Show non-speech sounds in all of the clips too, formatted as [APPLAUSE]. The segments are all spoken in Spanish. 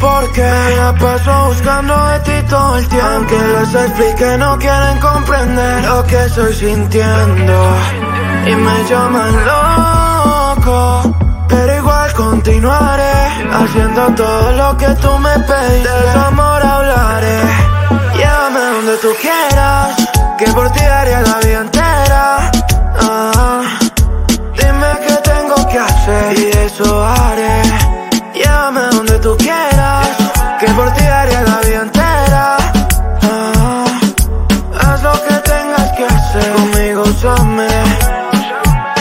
por qué la paso buscando de ti todo el tiempo. Aunque les explique, no quieren comprender lo que estoy sintiendo. Y me llaman loco, pero igual continuaré haciendo todo lo que tú me pediste. De amor hablaré, llévame donde tú quieras, que por ti haría la vida entera. Ah, dime qué tengo que hacer y eso haré. Llévame donde tú quieras, que por ti haría la vida entera. Ah, haz lo que tengas que hacer, conmigo úsame.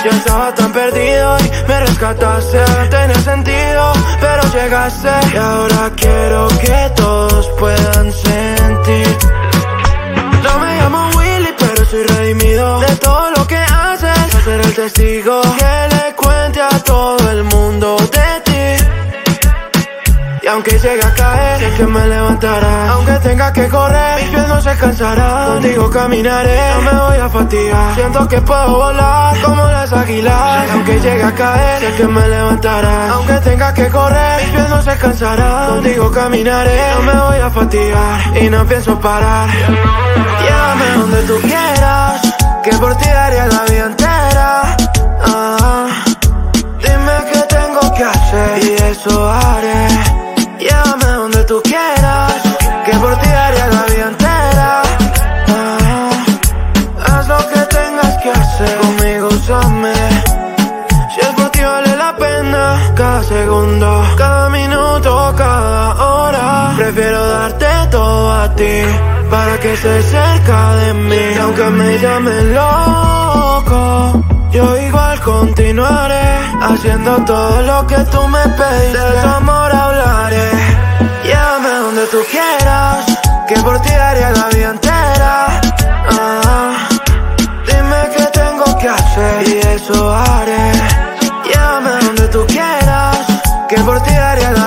Yo estaba tan perdido y me rescataste, no tenía sentido, pero llegaste. Y ahora quiero que todos puedan sentir. No me llamo Willy, pero soy redimido de todo lo que haces. Yo seré el testigo que le cuente a todo el mundo de ti. Y aunque llegue a caer, sé que me levantará. Aunque tenga que correr, mis pies no se cansarán. Contigo caminaré, no me voy a fatigar. Siento que puedo volar como las águilas. Y aunque llegue a caer, sé que me levantará. Aunque tenga que correr, mis pies no se cansarán. Contigo caminaré, no me voy a fatigar. Y no pienso parar. Llévame donde tú quieras, que por ti daría la vida entera. Ah, dime qué tengo que hacer y eso haré. Quieras, que por ti daría la vida entera. Ah, haz lo que tengas que hacer, conmigo úsame. Si es por ti vale la pena, cada segundo, cada minuto, cada hora. Prefiero darte todo a ti, para que estés cerca de mí. Y aunque me llamen loco, yo igual continuaré, haciendo todo lo que tú me pediste. De tu amor hablaré, donde tú quieras, que por ti daría la vida entera. Ah, dime qué tengo que hacer y eso haré. Llévame donde tú quieras, que por ti daría la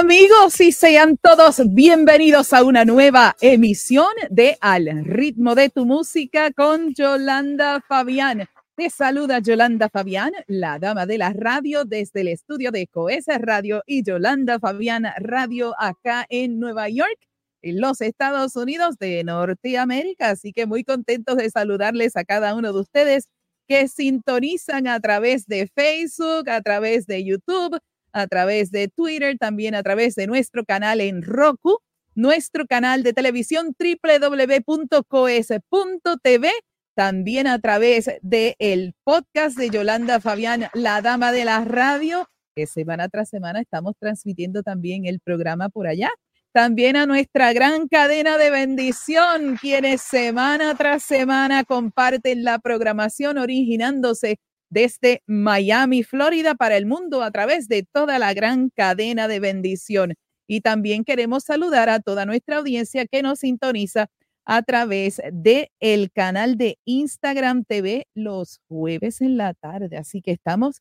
amigos y sean todos bienvenidos a una nueva emisión de Al ritmo de tu música con Yolanda Fabián. Te saluda Yolanda Fabián, la dama de la radio desde el estudio de Coesa Radio y Yolanda Fabián Radio acá en Nueva York, en los Estados Unidos de Norteamérica. Así que muy contentos de saludarles a cada uno de ustedes que sintonizan a través de Facebook, a través de YouTube, a través de Twitter, también a través de nuestro canal en Roku, nuestro canal de televisión www.coes.tv, también a través del el podcast de Yolanda Fabián, la dama de la radio, que semana tras semana estamos transmitiendo también el programa por allá. También a nuestra gran cadena de bendición, quienes semana tras semana comparten la programación originándose desde Miami, Florida, para el mundo a través de toda la gran cadena de bendición. Y también queremos saludar a toda nuestra audiencia que nos sintoniza a través de el canal de Instagram TV los jueves en la tarde. Así que estamos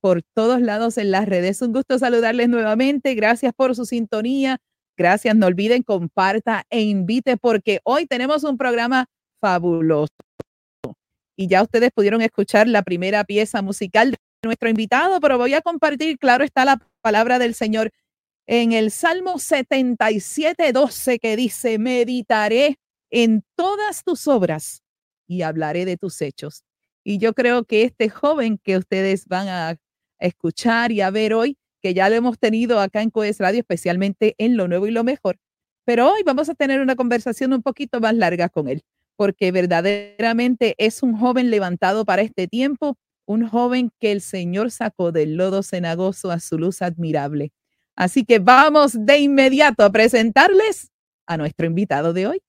por todos lados en las redes. Un gusto saludarles nuevamente. Gracias por su sintonía. Gracias. No olviden, comparta e invite porque hoy tenemos un programa fabuloso. Y ya ustedes pudieron escuchar la primera pieza musical de nuestro invitado, pero voy a compartir, claro está la palabra del Señor en el Salmo 77, 12 que dice, meditaré en todas tus obras y hablaré de tus hechos. Y yo creo que este joven que ustedes van a escuchar y a ver hoy, que ya lo hemos tenido acá en Coes Radio, especialmente en lo nuevo y lo mejor, pero hoy vamos a tener una conversación un poquito más larga con él, porque verdaderamente es un joven levantado para este tiempo, un joven que el Señor sacó del lodo cenagoso a su luz admirable. Así que vamos de inmediato a presentarles a nuestro invitado de hoy.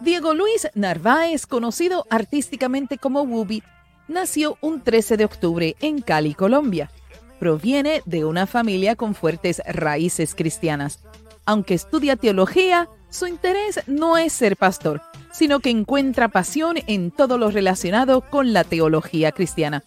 Diego Luis Narváez, conocido artísticamente como Wubi, nació un 13 de octubre en Cali, Colombia. Proviene de una familia con fuertes raíces cristianas. Aunque estudia teología, su interés no es ser pastor, sino que encuentra pasión en todo lo relacionado con la teología cristiana.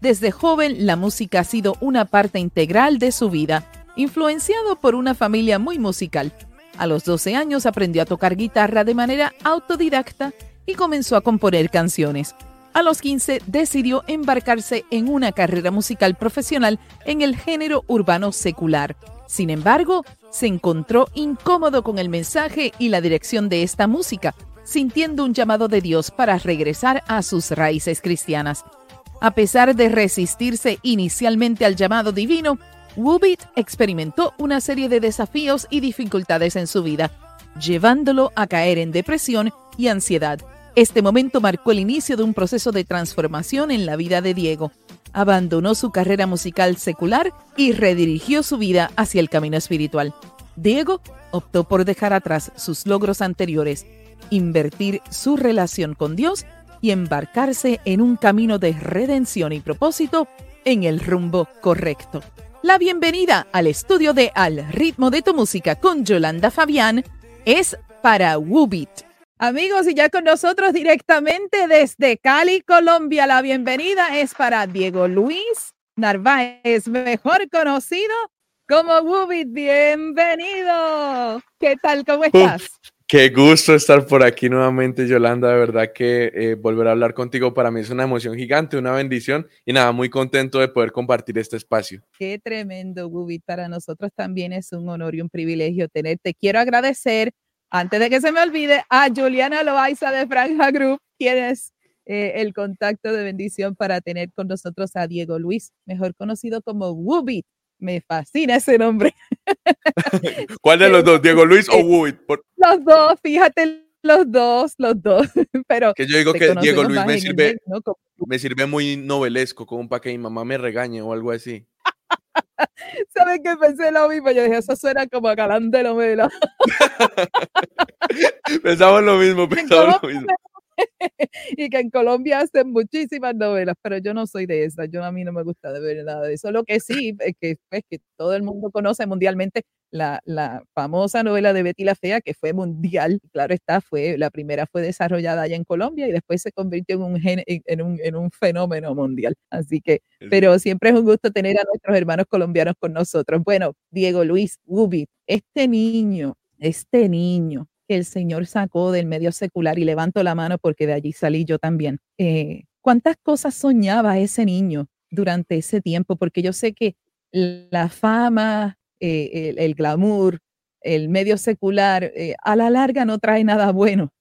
Desde joven, la música ha sido una parte integral de su vida, influenciado por una familia muy musical. A los 12 años aprendió a tocar guitarra de manera autodidacta y comenzó a componer canciones. A los 15 decidió embarcarse en una carrera musical profesional en el género urbano secular. Sin embargo, se encontró incómodo con el mensaje y la dirección de esta música, sintiendo un llamado de Dios para regresar a sus raíces cristianas. A pesar de resistirse inicialmente al llamado divino, Wubit experimentó una serie de desafíos y dificultades en su vida, llevándolo a caer en depresión y ansiedad. Este momento marcó el inicio de un proceso de transformación en la vida de Diego. Abandonó su carrera musical secular y redirigió su vida hacia el camino espiritual. Diego optó por dejar atrás sus logros anteriores, invertir su relación con Dios y embarcarse en un camino de redención y propósito en el rumbo correcto. La bienvenida al estudio de Al ritmo de tu música con Yolanda Fabián es para Wubit. Amigos, y ya con nosotros directamente desde Cali, Colombia, la bienvenida es para Diego Luis Narváez, mejor conocido como Wubit. Bienvenido. ¿Qué tal? ¿Cómo estás? Qué gusto estar por aquí nuevamente, Yolanda. De verdad que eh, volver a hablar contigo para mí es una emoción gigante, una bendición y nada, muy contento de poder compartir este espacio. Qué tremendo, Gubit. Para nosotros también es un honor y un privilegio tenerte. Quiero agradecer, antes de que se me olvide, a Juliana Loaiza de Franja Group, quien es eh, el contacto de bendición para tener con nosotros a Diego Luis, mejor conocido como Wubit. Me fascina ese nombre. [LAUGHS] ¿Cuál de los dos, Diego Luis o Wubit? Los dos, fíjate, los dos, los dos. [LAUGHS] Pero que yo digo que Diego Luis me sirve, me sirve muy novelesco, como para que mi mamá me regañe o algo así. [LAUGHS] ¿Sabes qué pensé lo mismo? Yo dije, eso suena como a galán de novela. pensamos lo mismo, pensamos lo mismo. [LAUGHS] y que en Colombia hacen muchísimas novelas, pero yo no soy de esas, yo a mí no me gusta de ver nada de eso. Lo que sí es que, pues, que todo el mundo conoce mundialmente la, la, famosa novela de Betty la Fea, que fue mundial, claro está, fue, la primera fue desarrollada allá en Colombia y después se convirtió en un, en un, en un fenómeno mundial. Así que, pero siempre es un gusto tener a nuestros hermanos colombianos con nosotros. Bueno, Diego Luis Gubi, este niño, este niño el Señor sacó del medio secular y levanto la mano porque de allí salí yo también. Eh, ¿Cuántas cosas soñaba ese niño durante ese tiempo? Porque yo sé que la fama, eh, el, glamour, el medio secular, eh, a la larga no trae nada bueno.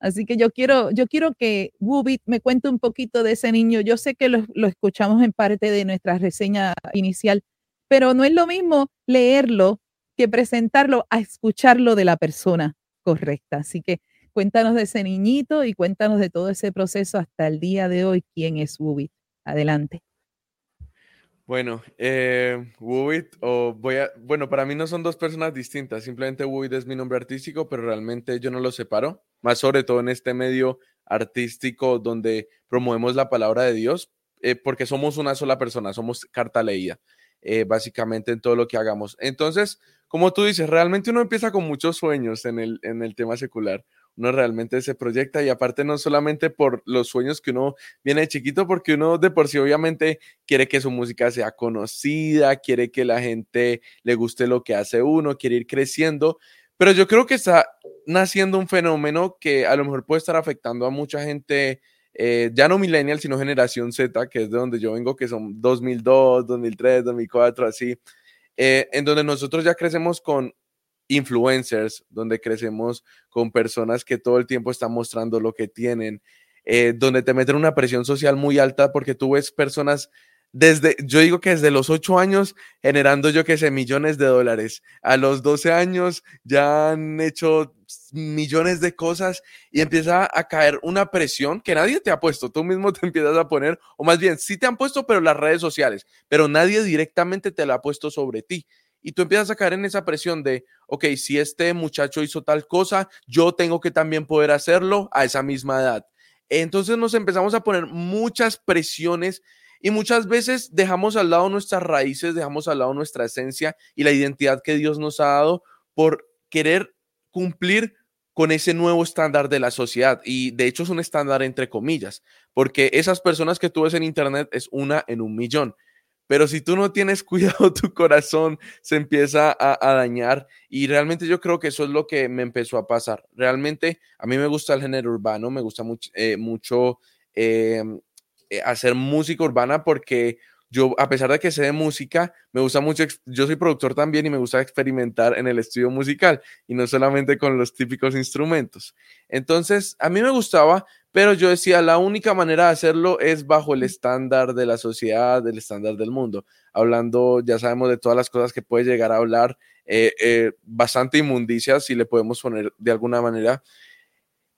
Así que yo quiero, yo quiero que Wubit me cuente un poquito de ese niño. Yo sé que lo escuchamos en parte de nuestra reseña inicial, pero no es lo mismo leerlo que presentarlo a escucharlo de la persona correcta. Así que cuéntanos de ese niñito y cuéntanos de todo ese proceso hasta el día de hoy. ¿Quién es Wubit? Adelante. Bueno, eh, Wubit, o voy a, bueno, para mí no son dos personas distintas, simplemente Wubit es mi nombre artístico, pero realmente yo no lo separo, más sobre todo en este medio artístico donde promovemos la palabra de Dios, eh, porque somos una sola persona, somos carta leída, eh, básicamente en todo lo que hagamos. Entonces, como tú dices, realmente uno empieza con muchos sueños en el, en el tema secular. uno realmente se proyecta y aparte no solamente por los sueños que uno viene de chiquito, porque uno de por sí obviamente quiere que su música sea conocida, quiere que la gente le guste lo que hace uno, quiere ir creciendo, pero yo creo que está naciendo un fenómeno que a lo mejor puede estar afectando a mucha gente. Eh, ya no millennial, sino generación Z, que es de donde yo vengo, que son 2002, 2003, 2004, así, eh, en donde nosotros ya crecemos con influencers, donde crecemos con personas que todo el tiempo están mostrando lo que tienen, eh, donde te meten una presión social muy alta porque tú ves personas desde, yo digo que desde los 8 años generando yo que sé, millones de dólares. A los 12 años ya han hecho millones de cosas y empieza a caer una presión que nadie te ha puesto, tú mismo te [LAUGHS] empiezas a poner, o más bien, sí te han puesto, pero las redes sociales, pero nadie directamente te la ha puesto sobre ti y tú empiezas a caer en esa presión de, ok, si este muchacho hizo tal cosa, yo tengo que también poder hacerlo a esa misma edad. Entonces nos empezamos a poner muchas presiones y muchas veces dejamos al lado nuestras raíces, dejamos al lado nuestra esencia y la identidad que Dios nos ha dado por querer cumplir con ese nuevo estándar de la sociedad. Y de hecho es un estándar entre comillas, porque esas personas que tú ves en Internet es una en un millón. Pero si tú no tienes [LAUGHS] cuidado, tu corazón se empieza a, dañar y realmente yo creo que eso es lo que me empezó a pasar. Realmente a mí me gusta el género urbano, me gusta mucho, eh, mucho eh, hacer música urbana porque yo, a pesar de que sé de música, me gusta mucho, yo soy productor también y me gusta experimentar en el estudio musical y no solamente con los típicos instrumentos. Entonces, a mí me gustaba, pero yo decía, la única manera de hacerlo es bajo el estándar de la sociedad, el estándar del mundo. Hablando, ya sabemos de todas las cosas que puede llegar a hablar, eh, eh, bastante inmundicia, si le podemos poner de alguna manera.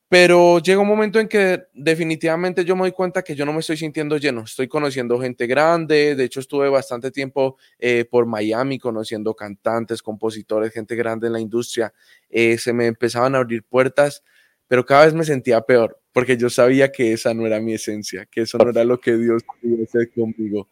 Pero llega un momento en que definitivamente yo me doy cuenta que yo no me estoy sintiendo lleno. Estoy conociendo gente grande. De hecho, estuve bastante tiempo eh, por Miami conociendo cantantes, compositores, gente grande en la industria. se me empezaban a abrir puertas, pero cada vez me sentía peor porque yo sabía que esa no era mi esencia, que eso no era lo que Dios quería hacer conmigo.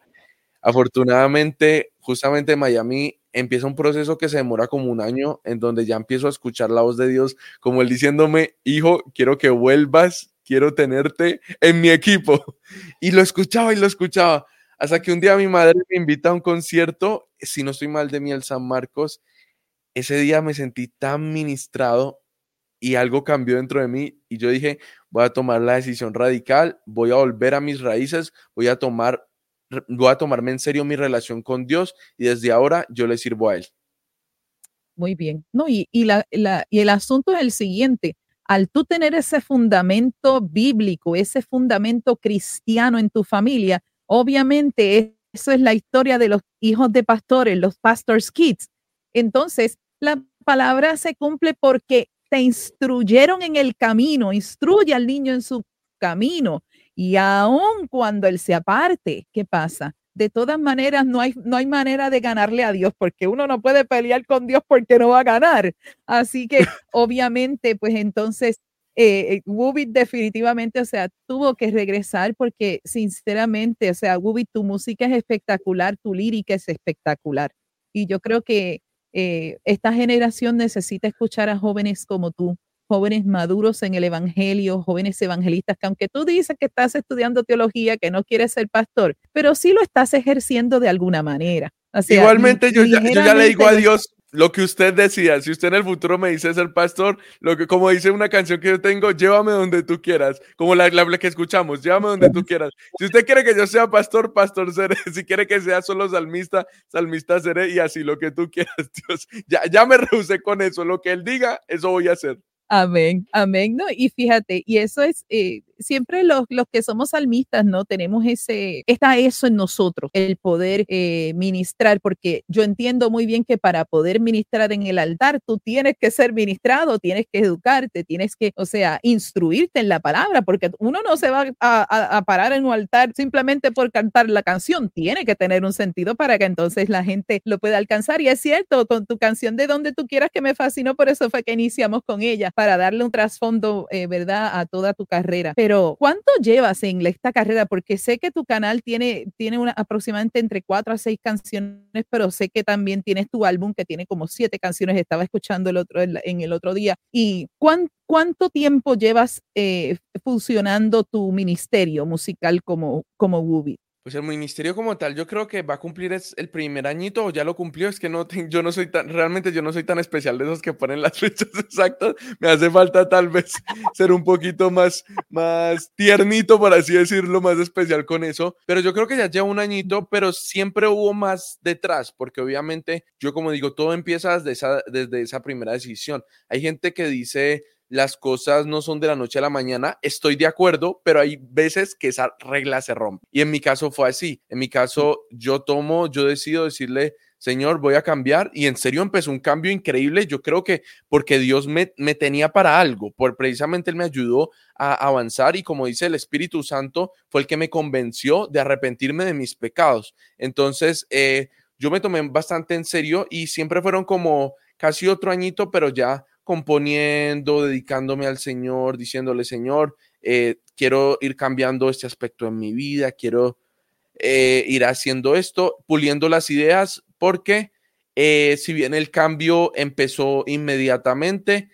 Afortunadamente, justamente en Miami empieza un proceso que se demora como un año, en donde ya empiezo a escuchar la voz de Dios, como él diciéndome, hijo, quiero que vuelvas, quiero tenerte en mi equipo. [LAUGHS] Y lo escuchaba y lo escuchaba, hasta que un día mi madre me invita a un concierto, si no estoy mal de Miel San Marcos, ese día me sentí tan ministrado y algo cambió dentro de mí y yo dije, voy a tomar la decisión radical, voy a volver a mis raíces, voy a tomar voy a tomarme en serio mi relación con Dios y desde ahora yo le sirvo a él. Muy bien. No, y, y, la, y el asunto es el siguiente. Al tú tener ese fundamento bíblico, ese fundamento cristiano en tu familia, obviamente eso es la historia de los hijos de pastores, los pastors kids. Entonces, la palabra se cumple porque te instruyeron en el camino, instruye al niño en su camino. Y aun cuando él se aparte, ¿qué pasa? De todas maneras, no hay, no hay manera de ganarle a Dios, porque uno no puede pelear con Dios porque no va a ganar. Así que, [LAUGHS] obviamente, pues entonces, eh, Wubit definitivamente, o sea, tuvo que regresar porque, sinceramente, o sea, Wubit, tu música es espectacular, tu lírica es espectacular. Y yo creo que eh, esta generación necesita escuchar a jóvenes como tú, jóvenes maduros en el Evangelio, jóvenes evangelistas, que aunque tú dices que estás estudiando teología, que no quieres ser pastor, pero sí lo estás ejerciendo de alguna manera. Igualmente yo ya, yo ya le digo a Dios, lo que usted decida. Si usted en el futuro me dice ser pastor, lo que, como dice una canción que yo tengo, llévame donde tú quieras, como la, la que escuchamos, llévame donde tú quieras. Si usted quiere que yo sea pastor, pastor seré. [LAUGHS] Si quiere que sea solo salmista, salmista seré. Y así lo que tú quieras, [LAUGHS] Dios. Ya, ya me rehusé con eso. Lo que él diga, eso voy a hacer. Amén, amén, ¿no? Y fíjate, y eso es, eh, siempre los, los que somos salmistas, ¿no? Tenemos ese, está eso en nosotros, el poder eh, ministrar, porque yo entiendo muy bien que para poder ministrar en el altar, tú tienes que ser ministrado, tienes que educarte, tienes que, o sea, instruirte en la palabra, porque uno no se va a, parar en un altar simplemente por cantar la canción, tiene que tener un sentido para que entonces la gente lo pueda alcanzar. Y es cierto, con tu canción de donde tú quieras que me fascinó, por eso fue que iniciamos con ella para darle un trasfondo, eh, ¿verdad?, a toda tu carrera. ¿Cuánto llevas en esta carrera? Porque sé que tu canal tiene, tiene una, aproximadamente entre cuatro a seis canciones, pero sé que también tienes tu álbum que tiene como siete canciones. Estaba escuchando el otro, en el otro día. ¿Y cuánto tiempo llevas eh, funcionando tu ministerio musical como, como Wubi? Pues el ministerio como tal, yo creo que va a cumplir es el primer añito o ya lo cumplió. Es que no, yo no soy tan, realmente yo no soy tan especial de esos que ponen las [LAUGHS] fechas exactas. Me hace falta tal vez ser un poquito más, más tiernito, por así decirlo, más especial con eso. Pero yo creo que ya lleva un añito, pero siempre hubo más detrás, porque obviamente yo como digo, todo empieza desde esa, desde esa primera decisión. Hay gente que dice las cosas no son de la noche a la mañana, estoy de acuerdo, pero hay veces que esa regla se rompe. Y en mi caso fue así. En mi caso, yo tomo, yo decido decirle, Señor, voy a cambiar. Y en serio empezó un cambio increíble. Yo creo que porque Dios me, me tenía para algo, por precisamente Él me ayudó a avanzar y como dice el Espíritu Santo, fue el que me convenció de arrepentirme de mis pecados. Entonces, eh, yo me tomé bastante en serio y siempre fueron como casi otro añito, pero ya componiendo, dedicándome al Señor, diciéndole, Señor, eh, quiero ir cambiando este aspecto en mi vida, quiero eh, ir haciendo esto, puliendo las ideas, porque eh, si bien el cambio empezó inmediatamente,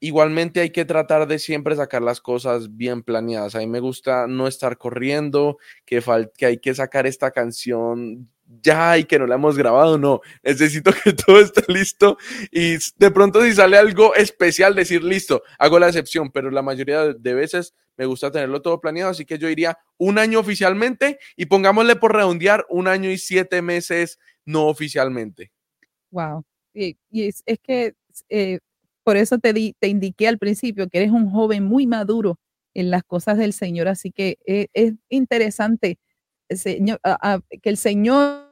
igualmente hay que tratar de siempre sacar las cosas bien planeadas. A mí me gusta no estar corriendo, que, que hay que sacar esta canción ya y que no la hemos grabado, no, necesito que [LAUGHS] todo esté listo y de pronto si sale algo especial decir listo, hago la excepción, pero la mayoría de veces me gusta tenerlo todo planeado, así que yo iría un año oficialmente y pongámosle por redondear un año y siete meses no oficialmente. Wow, y, es, que eh, por eso te, di, te indiqué al principio que eres un joven muy maduro en las cosas del Señor, así que eh, es interesante Señor, que el Señor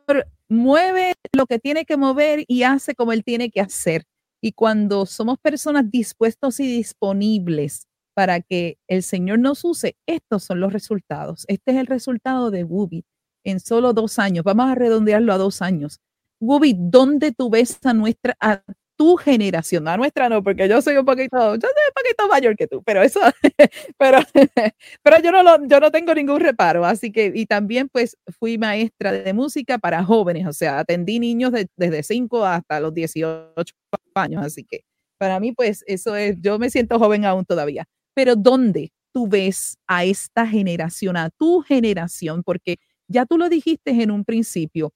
mueve lo que tiene que mover y hace como Él tiene que hacer. Y cuando somos personas dispuestos y disponibles para que el Señor nos use, estos son los resultados. Este es el resultado de Wubi en solo dos años. Vamos a redondearlo a dos años. Wubi, ¿dónde tú ves a nuestra, tu generación, a nuestra no, porque yo soy un poquito, yo soy un poquito mayor que tú, pero eso, [LAUGHS] pero, [LAUGHS] pero yo no lo, yo no tengo ningún reparo, así que, y también pues fui maestra de música para jóvenes, o sea, atendí niños desde 5 hasta los 18 años, así que para mí pues eso es, yo me siento joven aún todavía, pero ¿dónde tú ves a esta generación, a tu generación? Porque ya tú lo dijiste en un principio,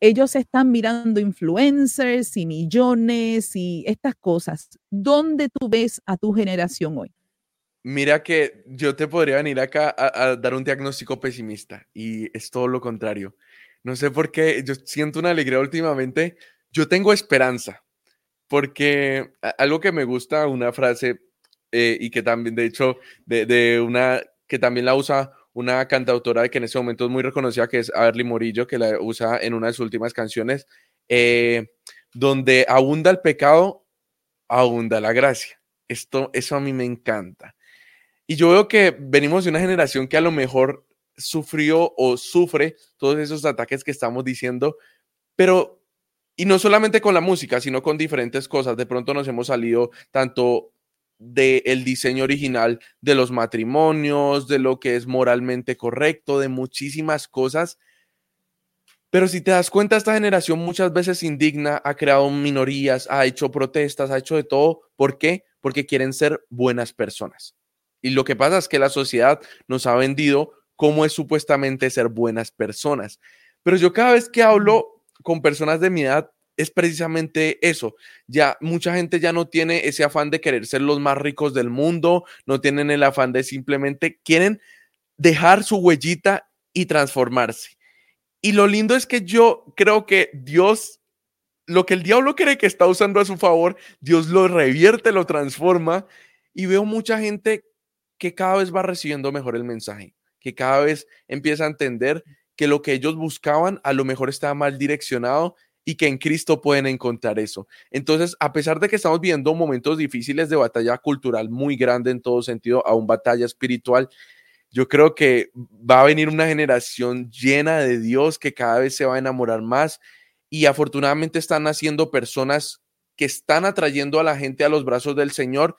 ellos están mirando influencers y millones y estas cosas. ¿Dónde tú ves a tu generación hoy? Mira que yo te podría venir acá a, dar un diagnóstico pesimista y es todo lo contrario. No sé por qué, yo siento una alegría últimamente. Yo tengo esperanza porque algo que me gusta, una frase eh, y que también, de hecho, de, de una que también la usa una cantautora que en ese momento es muy reconocida, que es Averly Morillo, que la usa en una de sus últimas canciones, eh, donde abunda el pecado, abunda la gracia. Esto, eso a mí me encanta. Y yo veo que venimos de una generación que a lo mejor sufrió o sufre todos esos ataques que estamos diciendo, pero, y no solamente con la música, sino con diferentes cosas. De pronto nos hemos salido tanto del diseño original de los matrimonios, de lo que es moralmente correcto, de muchísimas cosas. Pero si te das cuenta, esta generación muchas veces indigna, ha creado minorías, ha hecho protestas, ha hecho de todo. ¿Por qué? Porque quieren ser buenas personas. Y lo que pasa es que la sociedad nos ha vendido cómo es supuestamente ser buenas personas. Pero yo cada vez que hablo con personas de mi edad, es precisamente eso. Ya mucha gente ya no tiene ese afán de querer ser los más ricos del mundo, no tienen el afán de simplemente quieren dejar su huellita y transformarse. Y lo lindo es que yo creo que Dios, lo que el diablo cree que está usando a su favor, Dios lo revierte, lo transforma y veo mucha gente que cada vez va recibiendo mejor el mensaje, que cada vez empieza a entender que lo que ellos buscaban a lo mejor estaba mal direccionado y que en Cristo pueden encontrar eso. Entonces, a pesar de que estamos viendo momentos difíciles de batalla cultural muy grande en todo sentido, aún batalla espiritual, yo creo que va a venir una generación llena de Dios que cada vez se va a enamorar más y afortunadamente están naciendo personas que están atrayendo a la gente a los brazos del Señor,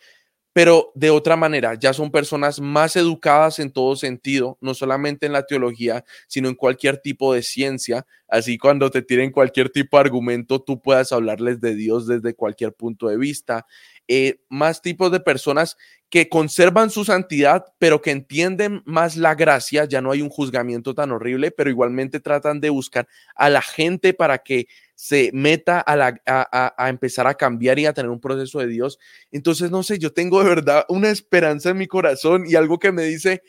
pero de otra manera, ya son personas más educadas en todo sentido, no solamente en la teología, sino en cualquier tipo de ciencia. Así cuando te tiren cualquier tipo de argumento, tú puedas hablarles de Dios desde cualquier punto de vista. Eh, más tipos de personas que conservan su santidad, pero que entienden más la gracia, ya no hay un juzgamiento tan horrible, pero igualmente tratan de buscar a la gente para que se meta a, empezar a cambiar y a tener un proceso de Dios. Entonces, no sé, yo tengo de verdad una esperanza en mi corazón y algo que me dice,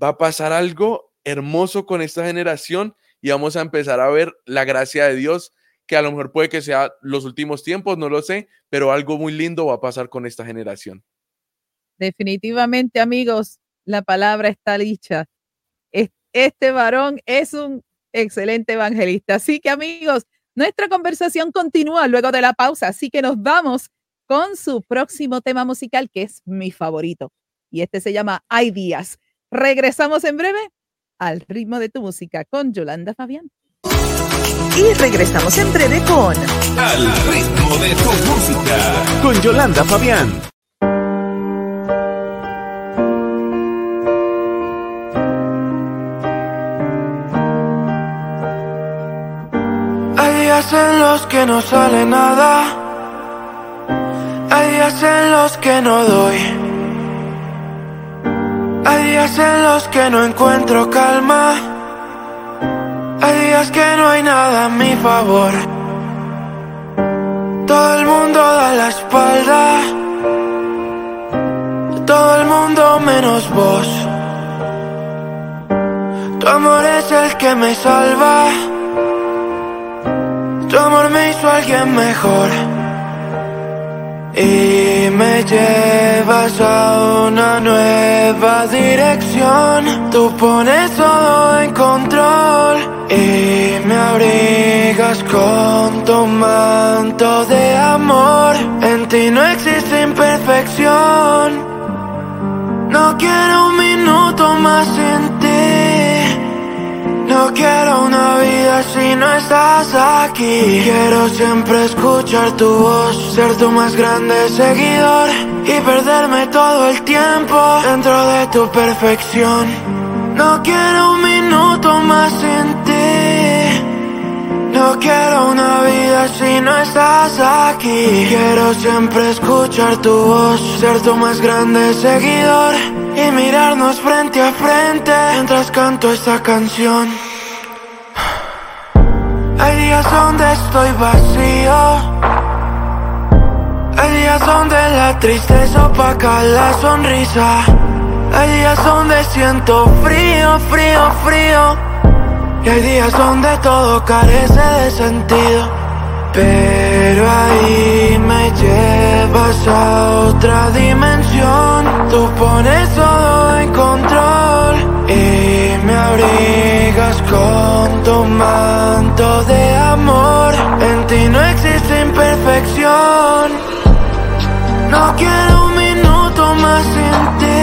va a pasar algo hermoso con esta generación y vamos a empezar a ver la gracia de Dios, que a lo mejor puede que sea los últimos tiempos, no lo sé, pero algo muy lindo va a pasar con esta generación. Definitivamente, amigos, la palabra está dicha. Este varón es un excelente evangelista. Así que, amigos, nuestra conversación continúa luego de la pausa, así que nos vamos con su próximo tema musical, que es mi favorito. Y este se llama Hay días. Regresamos en breve al ritmo de tu música con Yolanda Fabián. Y regresamos en breve con Al ritmo de tu música con Yolanda Fabián. Días en los que no sale nada. Hay días en los que no doy. Hay días en los que no encuentro calma. Hay días que no hay nada a mi favor. Todo el mundo da la espalda. Todo el mundo menos vos. Tu amor es el que me salva. Tu amor me hizo alguien mejor y me llevas a una nueva dirección. Tú pones todo en control y me abrigas con tu manto de amor. En ti no existe imperfección. No quiero un minuto más sin no quiero una vida si no estás aquí. Quiero siempre escuchar tu voz, ser tu más grande seguidor y perderme todo el tiempo dentro de tu perfección. No quiero un minuto más sin ti. No quiero una vida si no estás aquí. Quiero siempre escuchar tu voz, ser tu más grande seguidor y mirarnos frente a frente mientras canto esta canción. Hay días donde estoy vacío. Hay días donde la tristeza opaca la sonrisa. Hay días donde siento frío, frío, frío. Y hay días donde todo carece de sentido. Pero ahí me llevas a otra dimensión. Tú pones todo en control me abrigas con tu manto de amor. En ti no existe imperfección. No quiero un minuto más sin ti.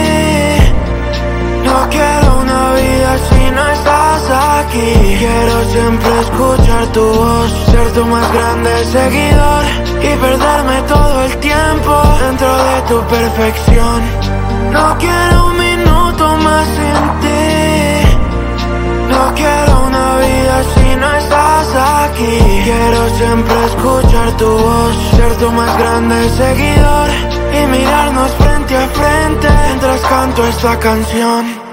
No quiero una vida si no estás aquí. Quiero siempre escuchar tu voz, ser tu más grande seguidor y perderme todo el tiempo dentro de tu perfección. No quiero un minuto más sin ti. No quiero una vida si no estás aquí. Quiero siempre escuchar tu voz, ser tu más grande seguidor y mirarnos frente a frente mientras canto esta canción.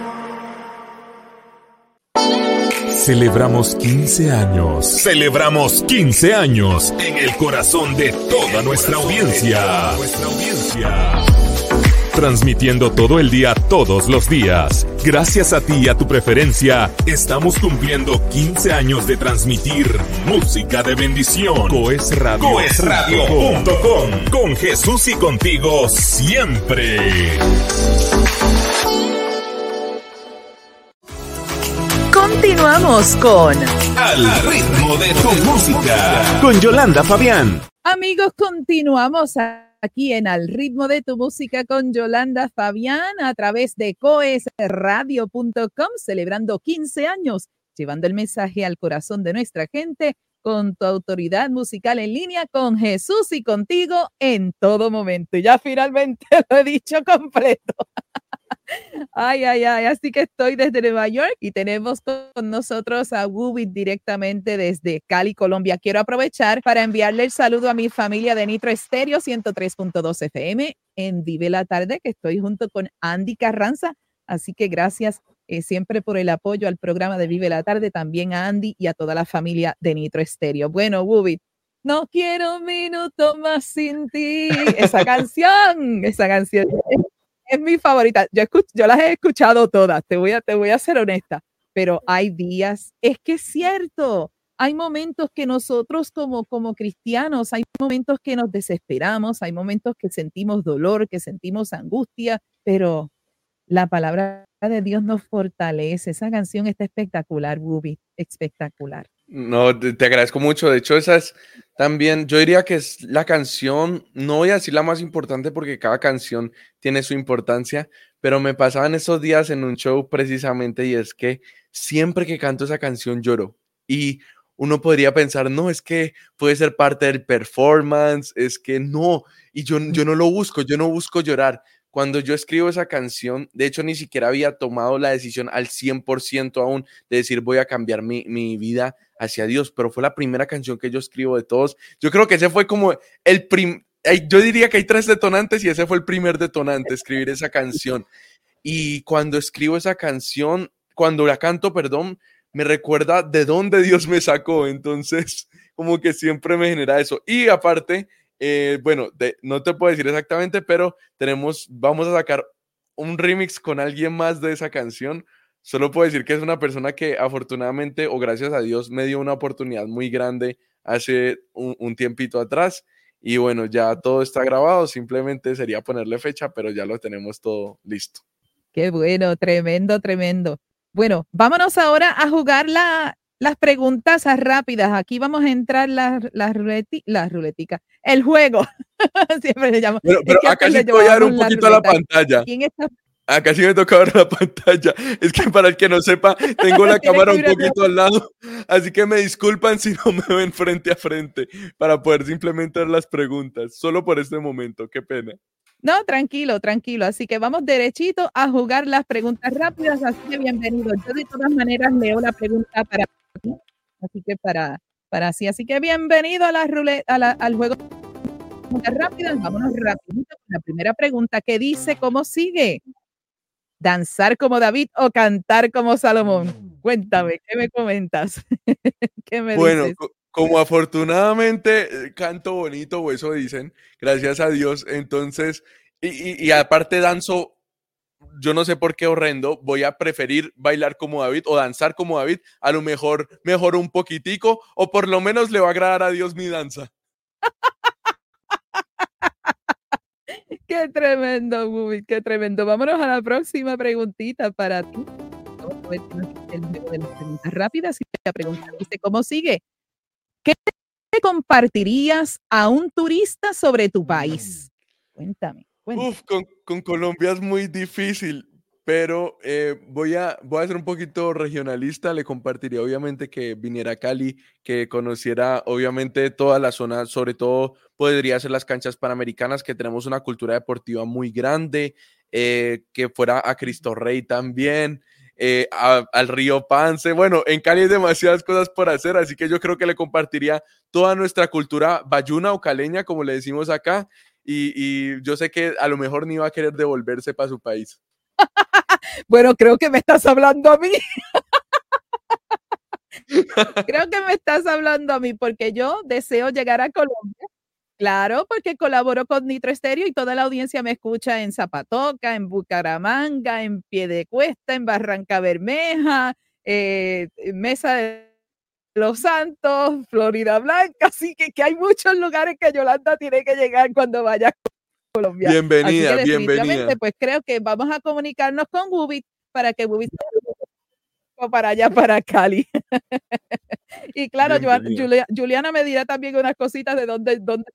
Celebramos 15 años. Celebramos 15 años en el corazón de toda nuestra audiencia. Transmitiendo todo el día, todos los días. Gracias a ti y a tu preferencia, estamos cumpliendo 15 años de transmitir música de bendición. Coesradio. Coesradio.com. Con Jesús y contigo siempre. Continuamos con Al ritmo de tu música con Yolanda Fabián. Amigos, continuamos aquí en Al ritmo de tu música con Yolanda Fabián a través de coesradio.com celebrando 15 años, llevando el mensaje al corazón de nuestra gente con tu autoridad musical en línea, con Jesús y contigo en todo momento. Y ya finalmente [LAUGHS] lo he dicho completo. Ay, ay, ay. Así que estoy desde Nueva York y tenemos con nosotros a Wubit directamente desde Cali, Colombia. Quiero aprovechar para enviarle el saludo a mi familia de Nitro Estéreo 103.2 FM en Vive la Tarde, que estoy junto con Andy Carranza. Así que gracias eh, siempre por el apoyo al programa de Vive la Tarde, también a Andy y a toda la familia de Nitro Estéreo. Bueno, Wubit, no quiero un minuto más sin ti. Esa canción, esa canción es mi favorita. Yo, yo las he escuchado todas, te voy, a, te voy a ser honesta, pero hay días, es que es cierto, hay momentos que nosotros como, como cristianos, hay momentos que nos desesperamos, hay momentos que sentimos dolor, que sentimos angustia, pero la palabra de Dios nos fortalece. Esa canción está espectacular, Ruby, espectacular. No, te, agradezco mucho. De hecho, esa es también, yo diría que es la canción, no voy a decir la más importante porque cada canción tiene su importancia, pero me pasaban esos días en un show precisamente y es que siempre que canto esa canción lloro. Y uno podría pensar, no, es que puede ser parte del performance, es que no, y yo, yo no lo busco, yo no busco llorar, cuando yo escribo esa canción, de hecho ni siquiera había tomado la decisión al 100% aún de decir voy a cambiar mi, vida hacia Dios, pero fue la primera canción que yo escribo de todos. Yo creo que ese fue como el primer, yo diría que hay tres detonantes y ese fue el primer detonante, escribir esa canción. Y cuando escribo esa canción, cuando la canto, perdón, me recuerda de dónde Dios me sacó, entonces como que siempre me genera eso. Y aparte, eh, bueno, no te puedo decir exactamente, pero tenemos, vamos a sacar un remix con alguien más de esa canción. Solo puedo decir que es una persona que afortunadamente o gracias a Dios me dio una oportunidad muy grande hace un, tiempito atrás. Y bueno, ya todo está grabado, simplemente sería ponerle fecha, pero ya lo tenemos todo listo. Qué bueno, tremendo, tremendo. Bueno, vámonos ahora a jugar la, las preguntas rápidas. Aquí vamos a entrar las la, la ruletica. El juego. [LAUGHS] Siempre le llamo. Pero, acá sí voy a dar un poquito a la pantalla. Acá sí me toca ver la pantalla. Es que para el que no sepa, tengo la [LAUGHS] cámara un poquito al lado. Así que me disculpan si no me ven frente a frente para poder simplemente dar las preguntas. Solo por este momento. Qué pena. No, tranquilo, tranquilo. Así que vamos derechito a jugar las preguntas rápidas. Así que bienvenido. Yo de todas maneras leo la pregunta para Así que para, para así. Así que bienvenido a la ruleta, al juego rápido. Vámonos rapidito con la primera pregunta que dice, ¿cómo sigue? ¿Danzar como David o cantar como Salomón? Cuéntame, ¿qué me comentas? [LAUGHS] ¿Qué me bueno, como afortunadamente eh, canto bonito, o eso dicen, gracias a Dios, entonces, y, y aparte danzo yo no sé por qué horrendo, voy a preferir bailar como David o danzar como David, a lo mejor mejor un poquitico o por lo menos le va a agradar a Dios mi danza. [LAUGHS] qué tremendo, qué tremendo. Vámonos a la próxima preguntita para ti. Vamos a ver el de las rápidas la pregunta dice, ¿cómo sigue? ¿Qué compartirías a un turista sobre tu país? Cuéntame. Uf, con, Colombia es muy difícil, pero eh, voy, a, voy a ser un poquito regionalista. Le compartiría, obviamente, que viniera a Cali, que conociera, obviamente, toda la zona, sobre todo podría ser las canchas panamericanas, que tenemos una cultura deportiva muy grande, eh, que fuera a Cristo Rey también. Eh, al río Pance. Bueno, en Cali hay demasiadas cosas por hacer, así que yo creo que le compartiría toda nuestra cultura bayuna o caleña, como le decimos acá, y, yo sé que a lo mejor ni va a querer devolverse para su país. [LAUGHS] bueno, creo que me estás hablando a mí. [LAUGHS] creo que me estás hablando a mí porque yo deseo llegar a Colombia. Claro, porque colaboro con Nitro Estéreo y toda la audiencia me escucha en Zapatoca, en Bucaramanga, en Piedecuesta, en Barranca Bermeja, eh, Mesa de los Santos, Florida Blanca, así que, que hay muchos lugares que Yolanda tiene que llegar cuando vaya a Colombia. Bienvenida, bienvenida. Pues creo que vamos a comunicarnos con Bubit para que Bubit para allá, para Cali. [LAUGHS] y claro, Juliana me dirá también unas cositas de dónde, dónde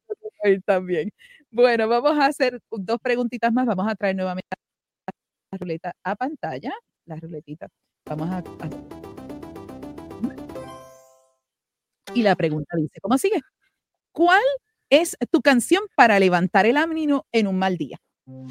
ir también. Bueno, vamos a hacer dos preguntitas más. Vamos a traer nuevamente la ruleta a pantalla, la ruletita. Vamos a Y la pregunta dice, ¿cómo sigue? ¿Cuál es tu canción para levantar el ánimo en un mal día?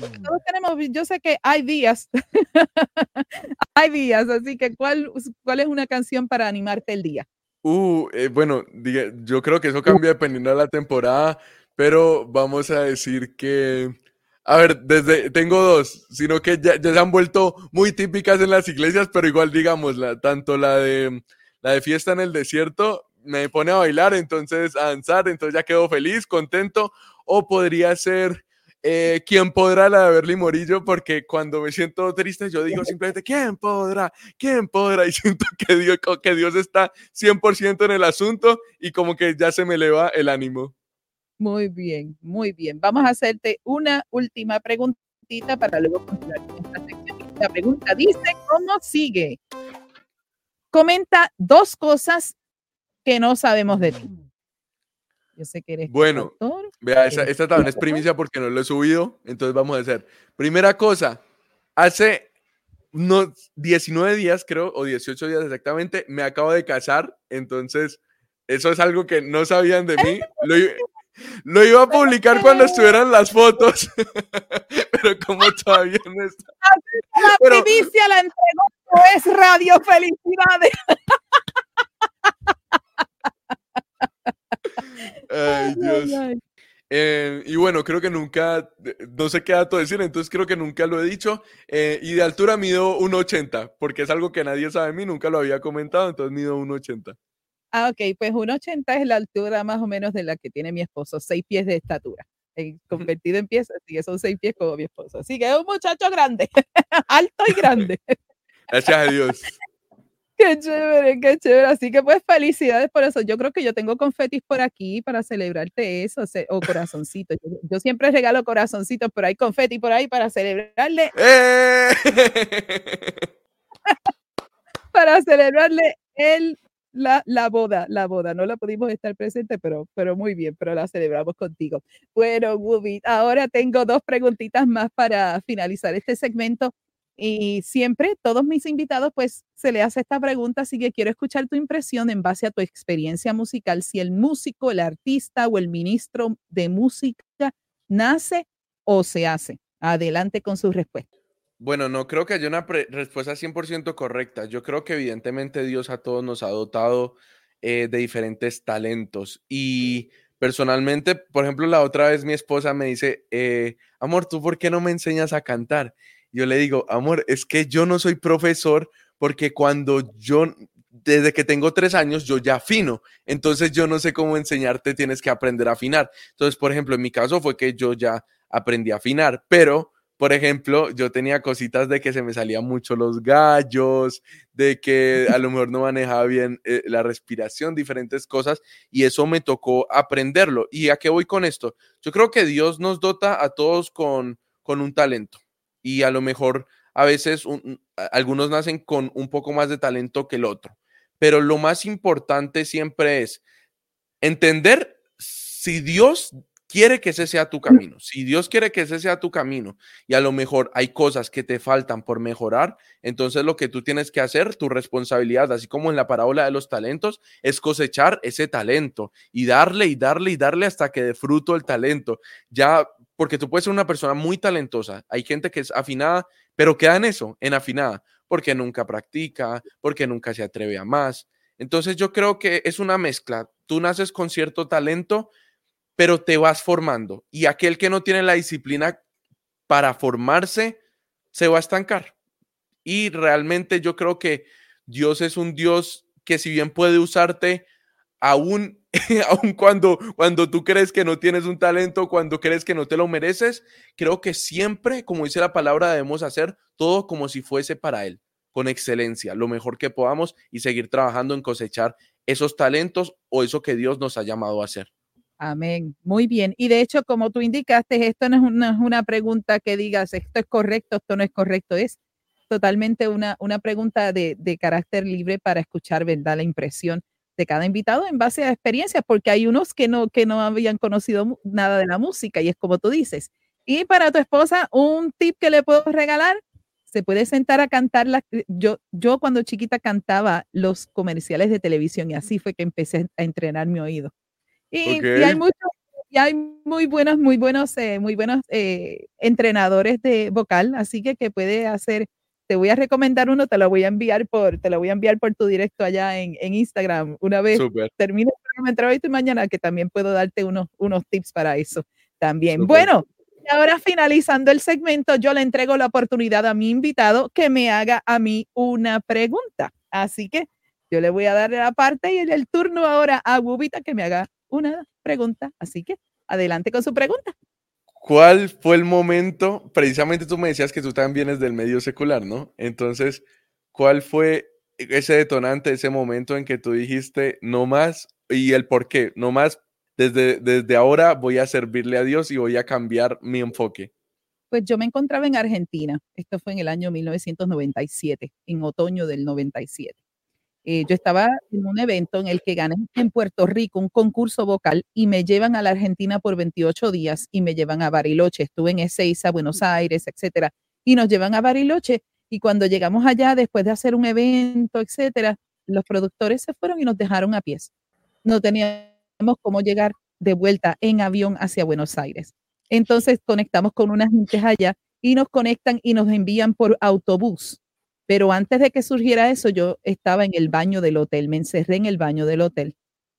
Porque todos tenemos, yo sé que hay días, [LAUGHS] hay días, así que ¿cuál, ¿cuál es una canción para animarte el día? Uh, eh, bueno, diga- yo creo que eso cambia dependiendo de la temporada, pero vamos a decir que, a ver, desde, tengo dos, sino que ya, ya se han vuelto muy típicas en las iglesias, pero igual digamos, la, tanto la de, la de fiesta en el desierto me pone a bailar, entonces a danzar, entonces ya quedo feliz, contento, o podría ser eh, ¿Quién podrá la de Berly Morillo? Porque cuando me siento triste, yo digo simplemente, ¿quién podrá? ¿Quién podrá? Y siento [LAUGHS] que Dios, que Dios está 100% en el asunto y como que ya se me eleva el ánimo. Muy bien, muy bien. Vamos a hacerte una última preguntita para luego continuar con esta sección. La pregunta dice, ¿cómo sigue? Comenta dos cosas que no sabemos de ti. Yo sé que eres Bueno. Vea, eres esta también es primicia porque no lo he subido, entonces vamos a hacer. Primera cosa, hace unos 19 días, creo, o 18 días exactamente, me acabo de casar, entonces eso es algo que no sabían de mí. [LAUGHS] Lo, lo iba a publicar cuando estuvieran las fotos, [LAUGHS] pero como todavía no está. La Pero- primicia la entregó, es Radio Felicidades. [LAUGHS] Ay, Dios. Eh, y bueno, creo que nunca, eh, no sé qué dato decir, entonces creo que nunca lo he dicho. Eh, y de altura mido 1,80, porque es algo que nadie sabe de mí, nunca lo había comentado, entonces mido 1,80. Ah, ok, pues 1,80 es la altura más o menos de la que tiene mi esposo, seis pies de estatura. Eh, convertido en pies, así que son seis pies como mi esposo. Así que es un muchacho grande, [LAUGHS] alto y grande. [LAUGHS] Gracias a Dios. Qué chévere, qué chévere. Así que pues felicidades por eso. Yo creo que yo tengo confetis por aquí para celebrarte eso, o corazoncitos. Yo, yo siempre regalo corazoncitos, pero hay confeti por ahí para celebrarle, [LAUGHS] ¡Eh! [LAUGHS] para celebrarle el, la, la boda, la boda. No la pudimos estar presente, pero, pero muy bien, pero la celebramos contigo. Bueno, Wubi, ahora tengo dos preguntitas más para finalizar este segmento. Y siempre, todos mis invitados, pues se le hace esta pregunta, así que quiero escuchar tu impresión en base a tu experiencia musical, si el músico, el artista o el ministro de música nace o se hace. Adelante con su respuesta. Bueno, no creo que haya una respuesta 100% correcta. Yo creo que evidentemente Dios a todos nos ha dotado eh, de diferentes talentos. Y personalmente, por ejemplo, la otra vez mi esposa me dice, eh, amor, ¿tú por qué no me enseñas a cantar? Yo le digo, amor, es que yo no soy profesor porque cuando yo, desde que tengo tres años, yo ya afino. Entonces yo no sé cómo enseñarte, tienes que aprender a afinar. Entonces, por ejemplo, en mi caso fue que yo ya aprendí a afinar, pero por ejemplo, yo tenía cositas de que se me salían mucho los gallos, de que a lo mejor no manejaba bien eh, la respiración, diferentes cosas, y eso me tocó aprenderlo. ¿Y a qué voy con esto? Yo creo que Dios nos dota a todos con, con un talento, y a lo mejor a veces un- algunos nacen con un poco más de talento que el otro, pero lo más importante siempre es entender si Dios quiere que ese sea tu camino, si Dios quiere que ese sea tu camino y a lo mejor hay cosas que te faltan por mejorar, entonces lo que tú tienes que hacer, tu responsabilidad, así como en la parábola de los talentos, es cosechar ese talento y darle y darle y darle hasta que dé fruto el talento. Ya, porque tú puedes ser una persona muy talentosa, hay gente que es afinada, pero queda en eso, en afinada, porque nunca practica, porque nunca se atreve a más. Entonces yo creo que es una mezcla. Tú naces con cierto talento, pero te vas formando. Y aquel que no tiene la disciplina para formarse, se va a estancar. Y realmente yo creo que Dios es un Dios que si bien puede usarte, aún, [LAUGHS] aún cuando, cuando tú crees que no tienes un talento, cuando crees que no te lo mereces, creo que siempre, como dice la palabra, debemos hacer todo como si fuese para Él, con excelencia, lo mejor que podamos y seguir trabajando en cosechar esos talentos o eso que Dios nos ha llamado a hacer. Amén. Muy bien. Y de hecho, como tú indicaste, esto no es una, es una pregunta que digas, esto es correcto, esto no es correcto. Es totalmente una, una pregunta de, de carácter libre para escuchar, ¿verdad? La impresión de cada invitado en base a experiencias, porque hay unos que no, que no habían conocido nada de la música y es como tú dices. Y para tu esposa, un tip que le puedo regalar, se puede sentar a cantar. La, yo, yo cuando chiquita cantaba los comerciales de televisión y así fue que empecé a entrenar mi oído. Y, hay muchos y hay muy buenos, muy buenos, eh, muy buenos eh, entrenadores de vocal, así que que puede hacer. Te voy a recomendar uno, te lo voy a enviar por, te lo voy a enviar por tu directo allá en, en Instagram. Una vez termine el programa y mañana, que también puedo darte unos, unos tips para eso también. Bueno, ahora finalizando el segmento, yo le entrego la oportunidad a mi invitado que me haga a mí una pregunta. Así que yo le voy a dar la parte y el turno ahora a Bubita que me haga una pregunta. Así que adelante con su pregunta. ¿Cuál fue el momento? Precisamente tú me decías que tú también vienes del medio secular, ¿no? Entonces, ¿cuál fue ese detonante, ese momento en que tú dijiste no más y el por qué? No más desde, desde ahora voy a servirle a Dios y voy a cambiar mi enfoque? Pues yo me encontraba en Argentina. Esto fue en el año 1997, en otoño del 97. Eh, yo estaba en un evento en el que gané en Puerto Rico un concurso vocal y me llevan a la Argentina por 28 días y me llevan a Bariloche. Estuve en Ezeiza, Buenos Aires, etcétera. Y nos llevan a Bariloche y cuando llegamos allá, después de hacer un evento, etcétera, los productores se fueron y nos dejaron a pies. No teníamos cómo llegar de vuelta en avión hacia Buenos Aires. Entonces conectamos con unas gentes allá y nos conectan y nos envían por autobús. Pero antes de que surgiera eso, yo estaba en el baño del hotel, me encerré en el baño del hotel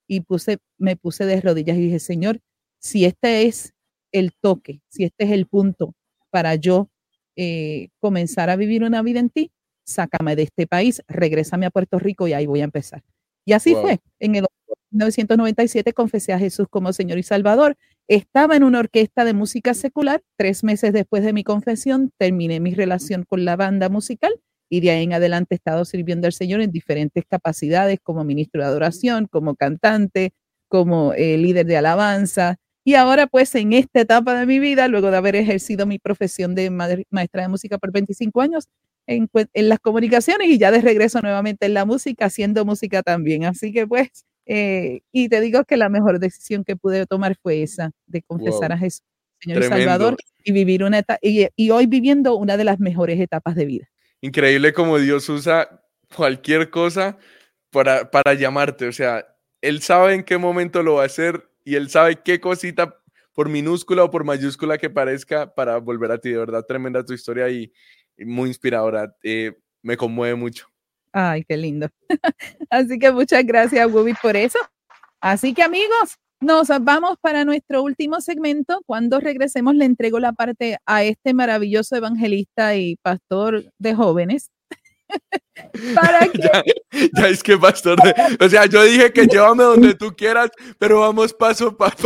y puse, me puse de rodillas y dije, Señor, si este es el toque, si este es el punto para yo eh, comenzar a vivir una vida en ti, sácame de este país, regrésame a Puerto Rico y ahí voy a empezar. Y así fue. En el 1997 confesé a Jesús como Señor y Salvador. Estaba en una orquesta de música secular. Tres meses después de mi confesión, terminé mi relación con la banda musical y de ahí en adelante he estado sirviendo al Señor en diferentes capacidades, como ministro de adoración, como cantante, como eh, líder de alabanza. Y ahora, pues, en esta etapa de mi vida, luego de haber ejercido mi profesión de maestra de música por 25 años, en, en, las comunicaciones y ya de regreso nuevamente en la música, haciendo música también. Así que, pues, eh, y te digo que la mejor decisión que pude tomar fue esa, de confesar a Jesús, Señor Salvador, y vivir una etapa, y, hoy viviendo una de las mejores etapas de vida. Increíble como Dios usa cualquier cosa para, para llamarte, o sea, Él sabe en qué momento lo va a hacer y Él sabe qué cosita, por minúscula o por mayúscula que parezca, para volver a ti. De verdad, tremenda tu historia y, muy inspiradora. Eh, me conmueve mucho. Ay, qué lindo. [LAUGHS] Así que muchas gracias, Wubi, por eso. Así que amigos, nos vamos para nuestro último segmento. Cuando regresemos, le entrego la parte a este maravilloso evangelista y pastor de jóvenes. [LAUGHS] para que... ya, es que pastor, o sea, yo dije que llévame donde tú quieras, pero vamos paso a paso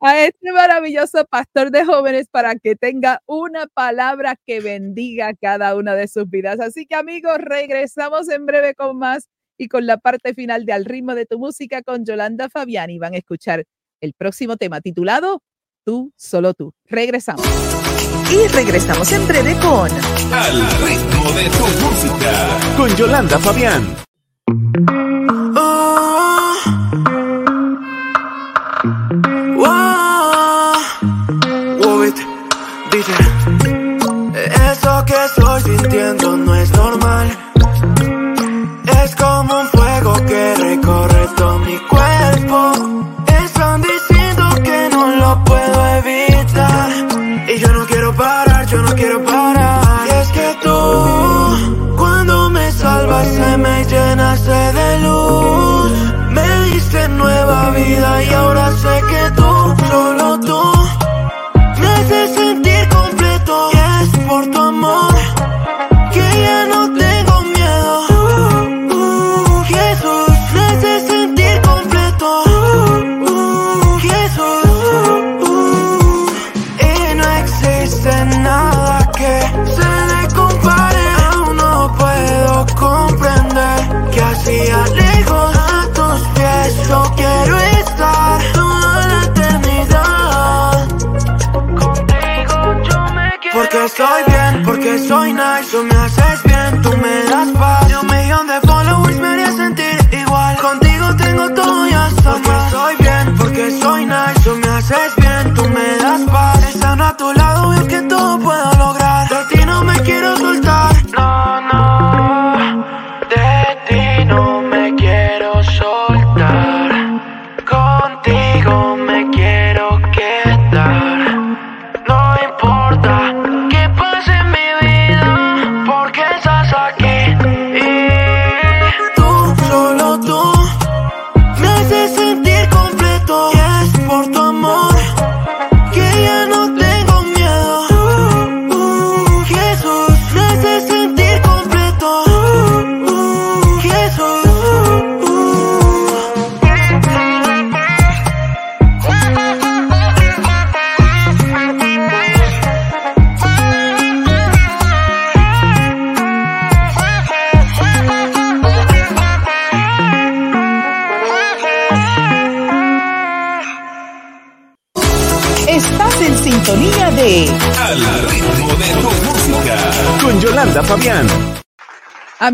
a este maravilloso pastor de jóvenes para que tenga una palabra que bendiga cada una de sus vidas. Así que amigos, regresamos en breve con más y con la parte final de Al ritmo de tu música con Yolanda Fabiani. Van a escuchar el próximo tema titulado Tú, solo tú. Regresamos. Y regresamos en breve con Al ritmo de tu música con Yolanda Fabián. Eso que estoy sintiendo no es normal. Es como un fuego que recorre todo mi cuerpo. Están diciendo que no lo puedo evitar. Y yo no quiero parar, yo no quiero parar. Y es que tú, cuando me salvas, se me llenaste de luz. Me diste nueva vida y ahora sé que tú, soy nice, tú me haces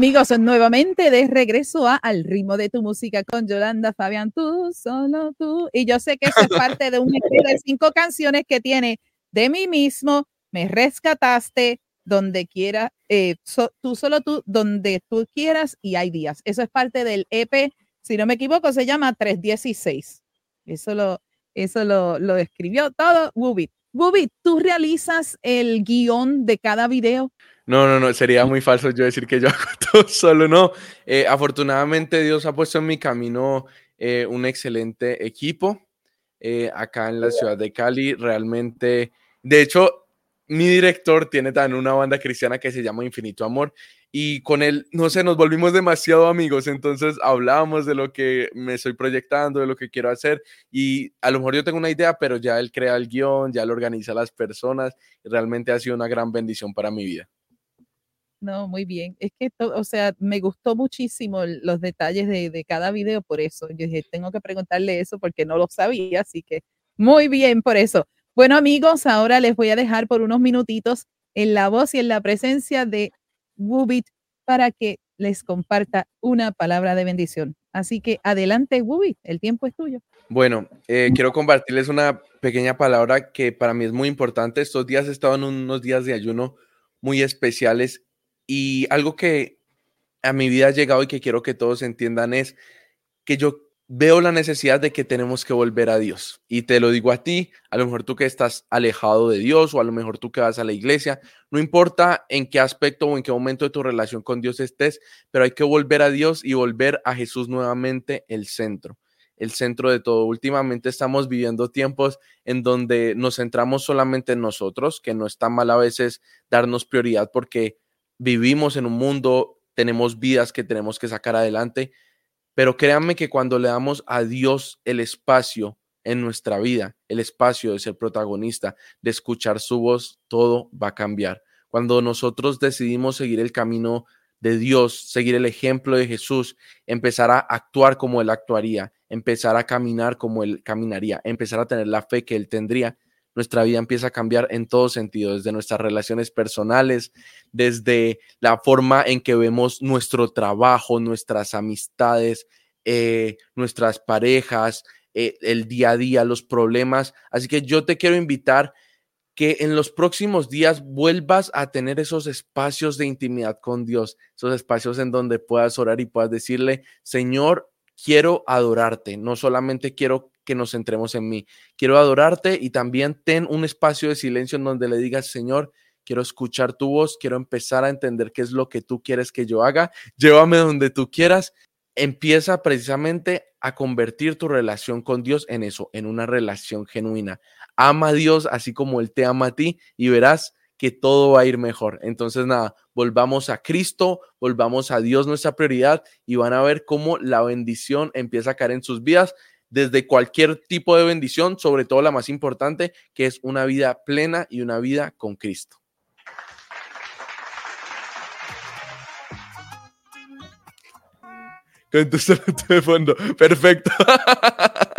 Amigos, nuevamente de regreso a Al ritmo de tu música con Yolanda Fabián, tú, solo tú. Y yo sé que es parte de un de cinco canciones que tiene de mí mismo, Me Rescataste, Donde Quiera, eh, tú, solo tú, Donde tú quieras y hay días. Eso es parte del EP, si no me equivoco, se llama 316. Eso lo, eso lo, lo escribió todo Wubit. Wubit, ¿tú realizas el guion de cada video? No, no, no, sería muy falso yo decir que yo [LAUGHS] hago todo solo, no. Eh, afortunadamente Dios ha puesto en mi camino eh, un excelente equipo eh, acá en la ciudad de Cali. Realmente, de hecho, mi director tiene también una banda cristiana que se llama Infinito Amor y con él, no sé, nos volvimos demasiado amigos, entonces hablábamos de lo que me estoy proyectando, de lo que quiero hacer y a lo mejor yo tengo una idea, pero ya él crea el guion, ya lo organiza las personas y realmente ha sido una gran bendición para mi vida. No, muy bien. Es que, o sea, me gustó muchísimo los detalles de, cada video por eso. Yo dije, tengo que preguntarle eso porque no lo sabía, así que muy bien por eso. Bueno, amigos, ahora les voy a dejar por unos minutitos en la voz y en la presencia de Wubit para que les comparta una palabra de bendición. Así que adelante, Wubit, el tiempo es tuyo. Bueno, eh, quiero compartirles una pequeña palabra que para mí es muy importante. Estos días he estado en unos días de ayuno muy especiales y algo que a mi vida ha llegado y que quiero que todos entiendan es que yo veo la necesidad de que tenemos que volver a Dios. Y te lo digo a ti, a lo mejor tú que estás alejado de Dios o a lo mejor tú que vas a la iglesia, no importa en qué aspecto o en qué momento de tu relación con Dios estés, pero hay que volver a Dios y volver a Jesús nuevamente el centro el centro de todo. Últimamente estamos viviendo tiempos en donde nos centramos solamente en nosotros, que no está mal a veces darnos prioridad porque vivimos en un mundo, tenemos vidas que tenemos que sacar adelante, pero créanme que cuando le damos a Dios el espacio en nuestra vida, el espacio de ser protagonista, de escuchar su voz, todo va a cambiar. Cuando nosotros decidimos seguir el camino de Dios, seguir el ejemplo de Jesús, empezar a actuar como Él actuaría, empezar a caminar como Él caminaría, empezar a tener la fe que Él tendría, nuestra vida empieza a cambiar en todo sentido, desde nuestras relaciones personales, desde la forma en que vemos nuestro trabajo, nuestras amistades, eh, nuestras parejas, eh, el día a día, los problemas. Así que yo te quiero invitar que en los próximos días vuelvas a tener esos espacios de intimidad con Dios, esos espacios en donde puedas orar y puedas decirle, Señor, quiero adorarte, no solamente quiero que nos centremos en mí. Quiero adorarte y también ten un espacio de silencio en donde le digas, Señor, quiero escuchar tu voz, quiero empezar a entender qué es lo que tú quieres que yo haga, llévame donde tú quieras. Empieza precisamente a convertir tu relación con Dios en eso, en una relación genuina. Ama a Dios así como Él te ama a ti y verás que todo va a ir mejor. Entonces, nada, volvamos a Cristo, volvamos a Dios nuestra prioridad y van a ver cómo la bendición empieza a caer en sus vidas desde cualquier tipo de bendición, sobre todo la más importante, que es una vida plena y una vida con Cristo. Con tu [LAUGHS] de fondo. Perfecto. [LAUGHS]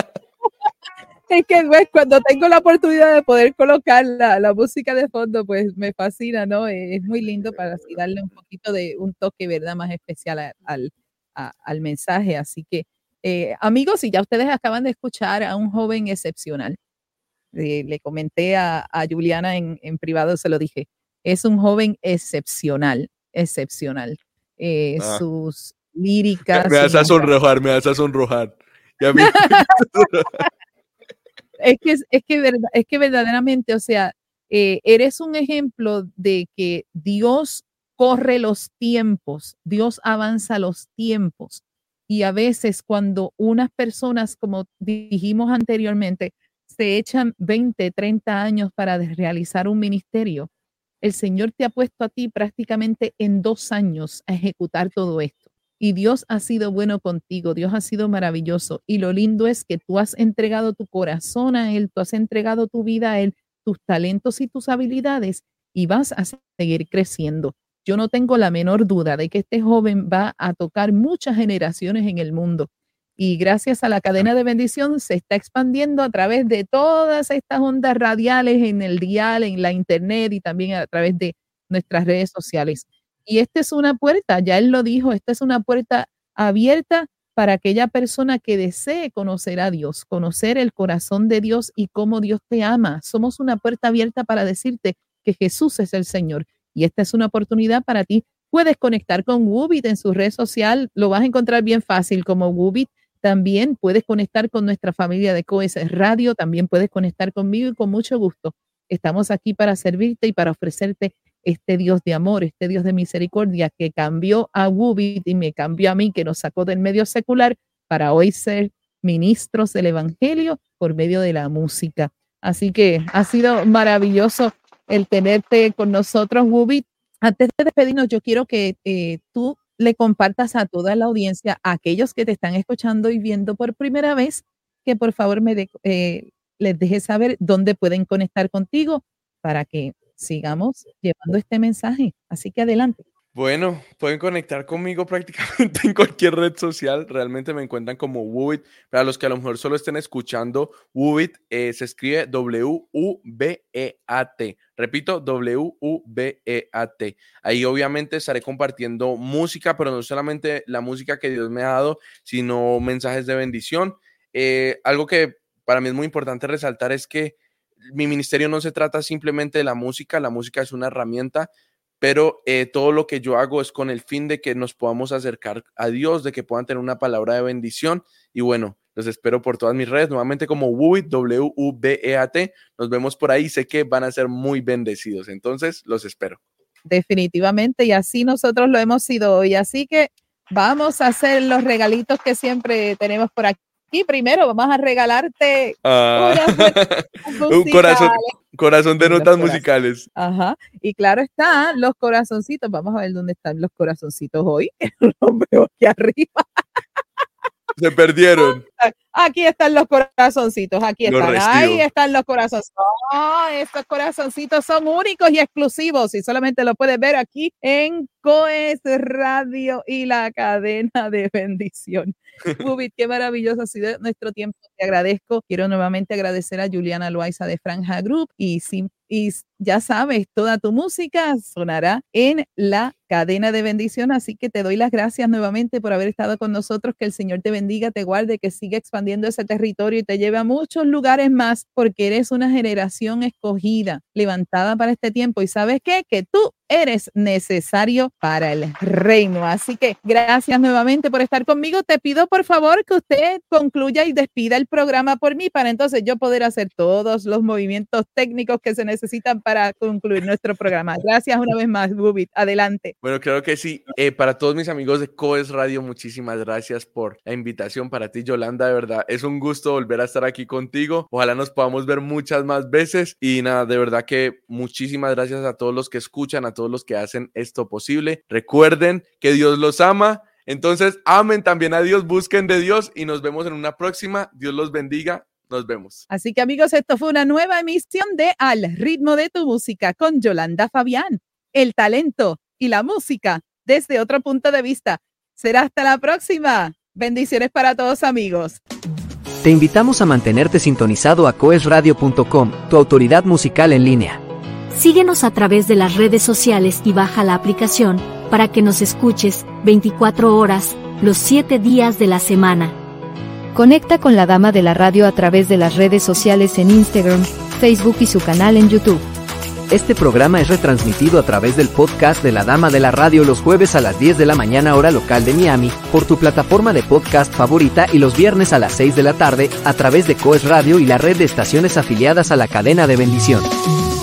Es que pues, cuando tengo la oportunidad de poder colocar la, música de fondo, pues me fascina, ¿no? Es, muy lindo para así darle un poquito de un toque, ¿verdad? Más especial al, al mensaje. Así que eh, amigos, y ya ustedes acaban de escuchar a un joven excepcional. Eh, le comenté a, Juliana en, privado, se lo dije. Es un joven excepcional, excepcional. Eh, ah. Sus [LAUGHS] líricas. Me vas a sonrojar, me vas a sonrojar. [LAUGHS] es, que, es, que, es que verdaderamente, o sea, eres un ejemplo de que Dios corre los tiempos, Dios avanza los tiempos y a veces cuando unas personas, como dijimos anteriormente, se echan 20, 30 años para realizar un ministerio, el Señor te ha puesto a ti prácticamente en dos años a ejecutar todo esto. Y Dios ha sido bueno contigo, Dios ha sido maravilloso. Y lo lindo es que tú has entregado tu corazón a Él, tú has entregado tu vida a Él, tus talentos y tus habilidades, y vas a seguir creciendo. Yo no tengo la menor duda de que este joven va a tocar muchas generaciones en el mundo. y gracias a la cadena de bendición se está expandiendo a través de todas estas ondas radiales en el dial, en la internet y también a través de nuestras redes sociales. Y esta es una puerta, ya él lo dijo, esta es una puerta abierta para aquella persona que desee conocer a Dios, conocer el corazón de Dios y cómo Dios te ama. Somos una puerta abierta para decirte que Jesús es el Señor. Y esta es una oportunidad para ti. Puedes conectar con Wubit en su red social, lo vas a encontrar bien fácil como Wubit. También puedes conectar con nuestra familia de COES Radio, también puedes conectar conmigo y con mucho gusto. Estamos aquí para servirte y para ofrecerte este Dios de amor, este Dios de misericordia que cambió a Wubit y me cambió a mí, que nos sacó del medio secular para hoy ser ministros del Evangelio por medio de la música. Así que ha sido maravilloso el tenerte con nosotros, Wubit. Antes de despedirnos, yo quiero que eh, tú le compartas a toda la audiencia, a aquellos que te están escuchando y viendo por primera vez, que por favor me eh, les dejes saber dónde pueden conectar contigo para que sigamos llevando este mensaje. Así que adelante. Bueno, pueden conectar conmigo [LAUGHS] prácticamente en cualquier red social. Realmente me encuentran como Wubit. Para los que a lo mejor solo estén escuchando, Wubit eh, se escribe W-U-B-E-A-T. Repito, W-U-B-E-A-T. Ahí obviamente estaré compartiendo música, pero no solamente la música que Dios me ha dado, sino mensajes de bendición. Eh, algo que para mí es muy importante resaltar es que mi ministerio no se trata simplemente de la música, la música es una herramienta, pero eh, todo lo que yo hago es con el fin de que nos podamos acercar a Dios, de que puedan tener una palabra de bendición. Y bueno, los espero por todas mis redes, nuevamente como WUBEAT, W-U-B-E-A-T. Nos vemos por ahí, sé que van a ser muy bendecidos, entonces los espero. Definitivamente, y así nosotros lo hemos sido hoy. Así que vamos a hacer los regalitos que siempre tenemos por aquí y primero vamos a regalarte ah, [LAUGHS] un corazón, corazón de notas musicales. Ajá. Y claro está, los corazoncitos. Vamos a ver dónde están los corazoncitos hoy. [LAUGHS] Los veo aquí arriba. Se perdieron. Aquí están los corazoncitos, aquí están. Ahí están los corazoncitos. estos corazoncitos son únicos y exclusivos y solamente lo puedes ver aquí en Coes Radio y la cadena de bendición. [LAUGHS] Ubit, qué maravilloso ha sido nuestro tiempo. Te agradezco. Quiero nuevamente agradecer a Juliana Loaiza de Franja Group y, y ya sabes, toda tu música sonará en la cadena de bendición. Así que te doy las gracias nuevamente por haber estado con nosotros. Que el Señor te bendiga, te guarde, que siga expandiendo ese territorio y te lleve a muchos lugares más porque eres una generación escogida, levantada para este tiempo. Y sabes qué? Que tú eres necesario para el reino. Así que gracias nuevamente por estar conmigo. Te pido por favor que usted concluya y despida el programa por mí para entonces yo poder hacer todos los movimientos técnicos que se necesitan para concluir nuestro programa. Gracias una vez más, Bubit. Adelante. Bueno, creo que sí. Eh, para todos mis amigos de Coes Radio, muchísimas gracias por la invitación. Para ti, Yolanda, de verdad, es un gusto volver a estar aquí contigo. Ojalá nos podamos ver muchas más veces. Y nada, de verdad que muchísimas gracias a todos los que escuchan, a todos los que hacen esto posible. Recuerden que Dios los ama. Entonces, amen también a Dios, busquen de Dios y nos vemos en una próxima. Dios los bendiga. Nos vemos. Así que amigos, esto fue una nueva emisión de Al ritmo de tu música con Yolanda Fabián. El talento y la música desde otro punto de vista. Será hasta la próxima. Bendiciones para todos amigos. Te invitamos a mantenerte sintonizado a coesradio.com, tu autoridad musical en línea. Síguenos a través de las redes sociales y baja la aplicación para que nos escuches 24 horas, los 7 días de la semana. Conecta con la Dama de la Radio a través de las redes sociales en Instagram, Facebook y su canal en YouTube. Este programa es retransmitido a través del podcast de la Dama de la Radio los jueves a las 10 de la mañana hora local de Miami, por tu plataforma de podcast favorita y los viernes a las 6 de la tarde a través de Coes Radio y la red de estaciones afiliadas a la cadena de bendición.